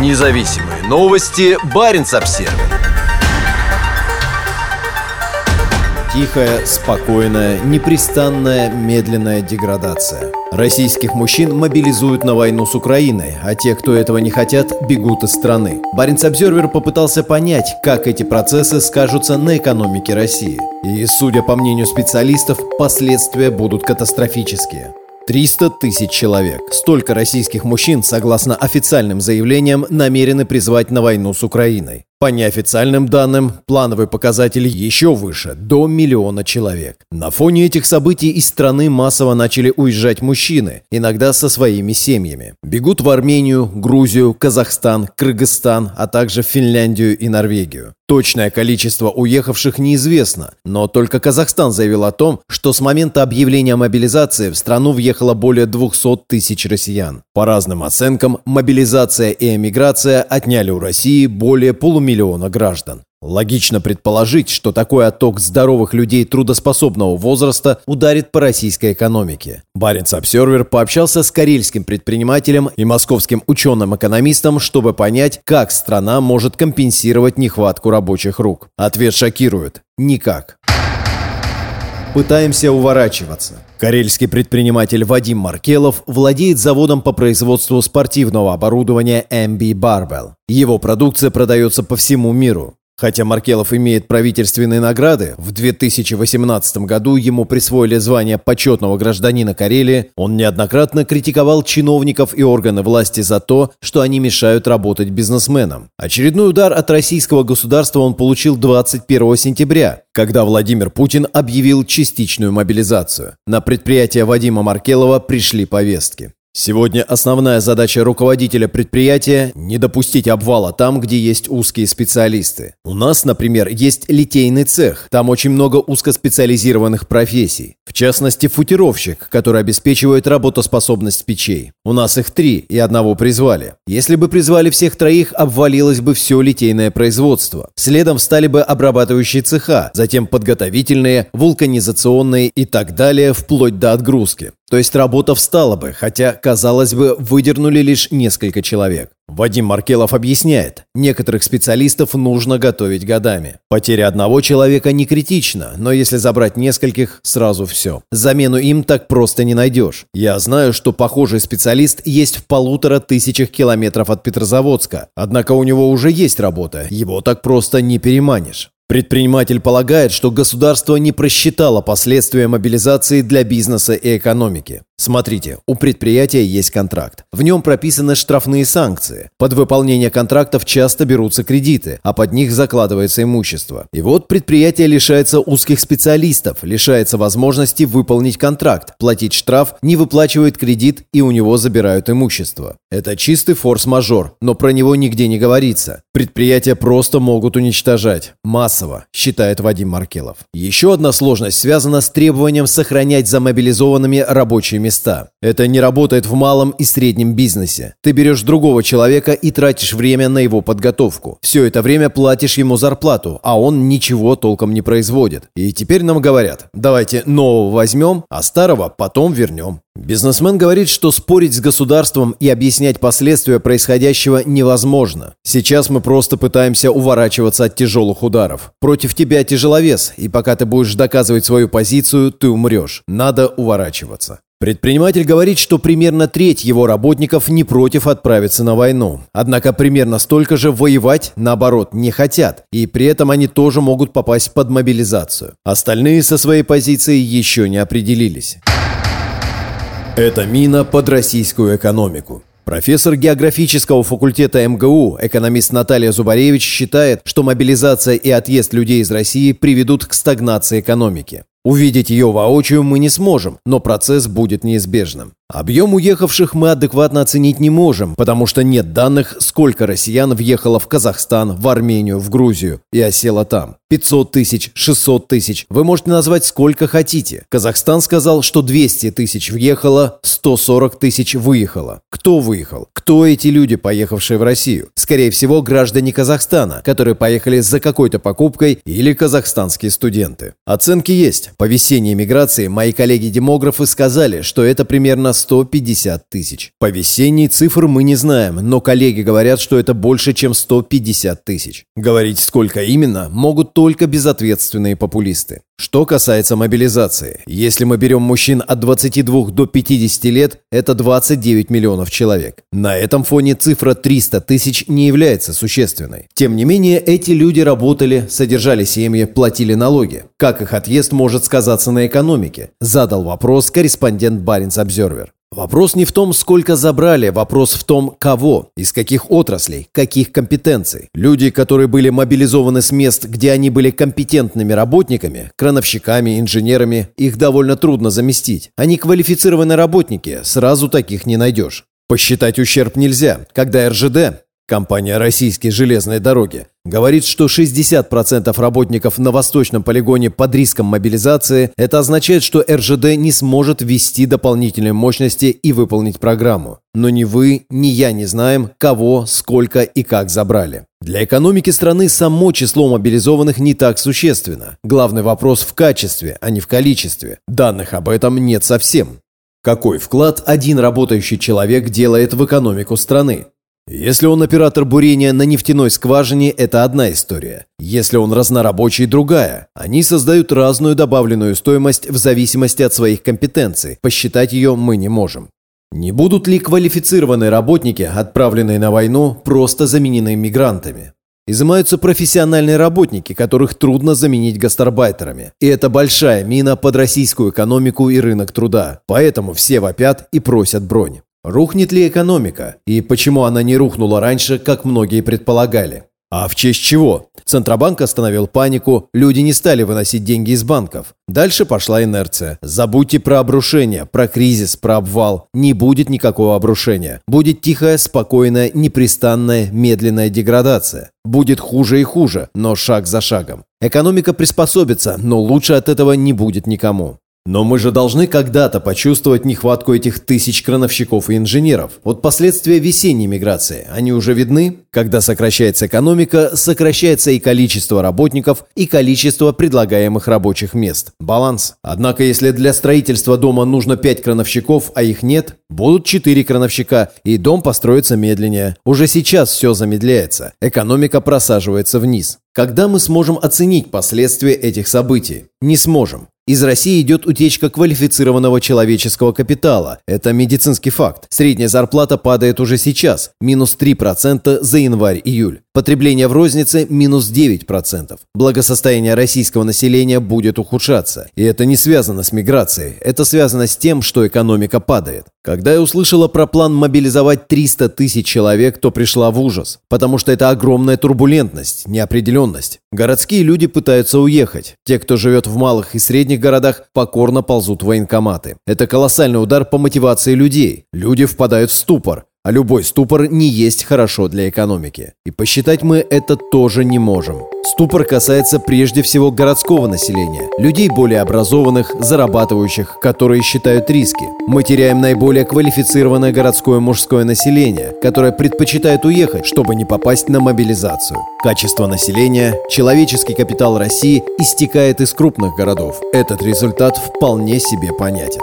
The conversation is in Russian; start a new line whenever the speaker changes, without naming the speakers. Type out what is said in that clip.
Независимые новости. Барин обсерва
Тихая, спокойная, непрестанная, медленная деградация. Российских мужчин мобилизуют на войну с Украиной, а те, кто этого не хотят, бегут из страны. Баренц Обзервер попытался понять, как эти процессы скажутся на экономике России. И, судя по мнению специалистов, последствия будут катастрофические. 300 тысяч человек. Столько российских мужчин, согласно официальным заявлениям, намерены призвать на войну с Украиной. По неофициальным данным, плановый показатель еще выше – до миллиона человек. На фоне этих событий из страны массово начали уезжать мужчины, иногда со своими семьями. Бегут в Армению, Грузию, Казахстан, Кыргызстан, а также в Финляндию и Норвегию. Точное количество уехавших неизвестно, но только Казахстан заявил о том, что с момента объявления мобилизации в страну въехало более 200 тысяч россиян. По разным оценкам, мобилизация и эмиграция отняли у России более полумиллиона миллиона граждан. Логично предположить, что такой отток здоровых людей трудоспособного возраста ударит по российской экономике. Баренц Обсервер пообщался с карельским предпринимателем и московским ученым-экономистом, чтобы понять, как страна может компенсировать нехватку рабочих рук. Ответ шокирует – никак. Пытаемся уворачиваться. Карельский предприниматель Вадим Маркелов владеет заводом по производству спортивного оборудования MB Barbell. Его продукция продается по всему миру. Хотя Маркелов имеет правительственные награды, в 2018 году ему присвоили звание почетного гражданина Карелии, он неоднократно критиковал чиновников и органы власти за то, что они мешают работать бизнесменам. Очередной удар от российского государства он получил 21 сентября, когда Владимир Путин объявил частичную мобилизацию. На предприятие Вадима Маркелова пришли повестки. Сегодня основная задача руководителя предприятия – не допустить обвала там, где есть узкие специалисты. У нас, например, есть литейный цех. Там очень много узкоспециализированных профессий. В частности, футировщик, который обеспечивает работоспособность печей. У нас их три, и одного призвали. Если бы призвали всех троих, обвалилось бы все литейное производство. Следом стали бы обрабатывающие цеха, затем подготовительные, вулканизационные и так далее, вплоть до отгрузки. То есть работа встала бы, хотя, казалось бы, выдернули лишь несколько человек. Вадим Маркелов объясняет, некоторых специалистов нужно готовить годами. Потеря одного человека не критична, но если забрать нескольких, сразу все. Замену им так просто не найдешь. Я знаю, что похожий специалист есть в полутора тысячах километров от Петрозаводска, однако у него уже есть работа, его так просто не переманишь. Предприниматель полагает, что государство не просчитало последствия мобилизации для бизнеса и экономики. Смотрите, у предприятия есть контракт. В нем прописаны штрафные санкции. Под выполнение контрактов часто берутся кредиты, а под них закладывается имущество. И вот предприятие лишается узких специалистов, лишается возможности выполнить контракт, платить штраф, не выплачивает кредит и у него забирают имущество. Это чистый форс-мажор, но про него нигде не говорится. Предприятия просто могут уничтожать. Массово, считает Вадим Маркелов. Еще одна сложность связана с требованием сохранять за мобилизованными рабочие места. Это не работает в малом и среднем бизнесе. Ты берешь другого человека и тратишь время на его подготовку. Все это время платишь ему зарплату, а он ничего толком не производит. И теперь нам говорят, давайте нового возьмем, а старого потом вернем. Бизнесмен говорит, что спорить с государством и объяснять последствия происходящего невозможно. Сейчас мы просто пытаемся уворачиваться от тяжелых ударов. Против тебя тяжеловес, и пока ты будешь доказывать свою позицию, ты умрешь. Надо уворачиваться. Предприниматель говорит, что примерно треть его работников не против отправиться на войну. Однако примерно столько же воевать, наоборот, не хотят. И при этом они тоже могут попасть под мобилизацию. Остальные со своей позицией еще не определились. Это мина под российскую экономику. Профессор географического факультета МГУ, экономист Наталья Зубаревич, считает, что мобилизация и отъезд людей из России приведут к стагнации экономики. Увидеть ее воочию мы не сможем, но процесс будет неизбежным. Объем уехавших мы адекватно оценить не можем, потому что нет данных, сколько россиян въехало в Казахстан, в Армению, в Грузию и осело там. 500 тысяч, 600 тысяч. Вы можете назвать сколько хотите. Казахстан сказал, что 200 тысяч въехало, 140 тысяч выехало. Кто выехал? Кто эти люди, поехавшие в Россию? Скорее всего, граждане Казахстана, которые поехали за какой-то покупкой или казахстанские студенты. Оценки есть. По весенней миграции мои коллеги-демографы сказали, что это примерно 150 тысяч. По весенней цифр мы не знаем, но коллеги говорят, что это больше, чем 150 тысяч. Говорить сколько именно могут только безответственные популисты. Что касается мобилизации, если мы берем мужчин от 22 до 50 лет, это 29 миллионов человек. На этом фоне цифра 300 тысяч не является существенной. Тем не менее, эти люди работали, содержали семьи, платили налоги. Как их отъезд может сказаться на экономике? Задал вопрос корреспондент Баренц Обзервер. Вопрос не в том, сколько забрали, вопрос в том, кого, из каких отраслей, каких компетенций. Люди, которые были мобилизованы с мест, где они были компетентными работниками, крановщиками, инженерами, их довольно трудно заместить. Они квалифицированные работники, сразу таких не найдешь. Посчитать ущерб нельзя, когда РЖД, Компания «Российские железные дороги» говорит, что 60% работников на восточном полигоне под риском мобилизации. Это означает, что РЖД не сможет ввести дополнительные мощности и выполнить программу. Но ни вы, ни я не знаем, кого, сколько и как забрали. Для экономики страны само число мобилизованных не так существенно. Главный вопрос в качестве, а не в количестве. Данных об этом нет совсем. Какой вклад один работающий человек делает в экономику страны? Если он оператор бурения на нефтяной скважине, это одна история. Если он разнорабочий – другая. Они создают разную добавленную стоимость в зависимости от своих компетенций. Посчитать ее мы не можем. Не будут ли квалифицированные работники, отправленные на войну, просто заменены мигрантами? Изымаются профессиональные работники, которых трудно заменить гастарбайтерами. И это большая мина под российскую экономику и рынок труда. Поэтому все вопят и просят бронь. Рухнет ли экономика? И почему она не рухнула раньше, как многие предполагали? А в честь чего? Центробанк остановил панику, люди не стали выносить деньги из банков. Дальше пошла инерция. Забудьте про обрушение, про кризис, про обвал. Не будет никакого обрушения. Будет тихая, спокойная, непрестанная, медленная деградация. Будет хуже и хуже, но шаг за шагом. Экономика приспособится, но лучше от этого не будет никому. Но мы же должны когда-то почувствовать нехватку этих тысяч крановщиков и инженеров. Вот последствия весенней миграции, они уже видны? Когда сокращается экономика, сокращается и количество работников, и количество предлагаемых рабочих мест. Баланс. Однако, если для строительства дома нужно 5 крановщиков, а их нет, будут 4 крановщика, и дом построится медленнее. Уже сейчас все замедляется. Экономика просаживается вниз. Когда мы сможем оценить последствия этих событий? Не сможем. Из России идет утечка квалифицированного человеческого капитала. Это медицинский факт. Средняя зарплата падает уже сейчас, минус 3% за январь-июль. Потребление в рознице – минус 9%. Благосостояние российского населения будет ухудшаться. И это не связано с миграцией, это связано с тем, что экономика падает. Когда я услышала про план мобилизовать 300 тысяч человек, то пришла в ужас. Потому что это огромная турбулентность, неопределенность. Городские люди пытаются уехать. Те, кто живет в малых и средних городах, покорно ползут в военкоматы. Это колоссальный удар по мотивации людей. Люди впадают в ступор. А любой ступор не есть хорошо для экономики. И посчитать мы это тоже не можем. Ступор касается прежде всего городского населения, людей более образованных, зарабатывающих, которые считают риски. Мы теряем наиболее квалифицированное городское мужское население, которое предпочитает уехать, чтобы не попасть на мобилизацию. Качество населения, человеческий капитал России истекает из крупных городов. Этот результат вполне себе понятен.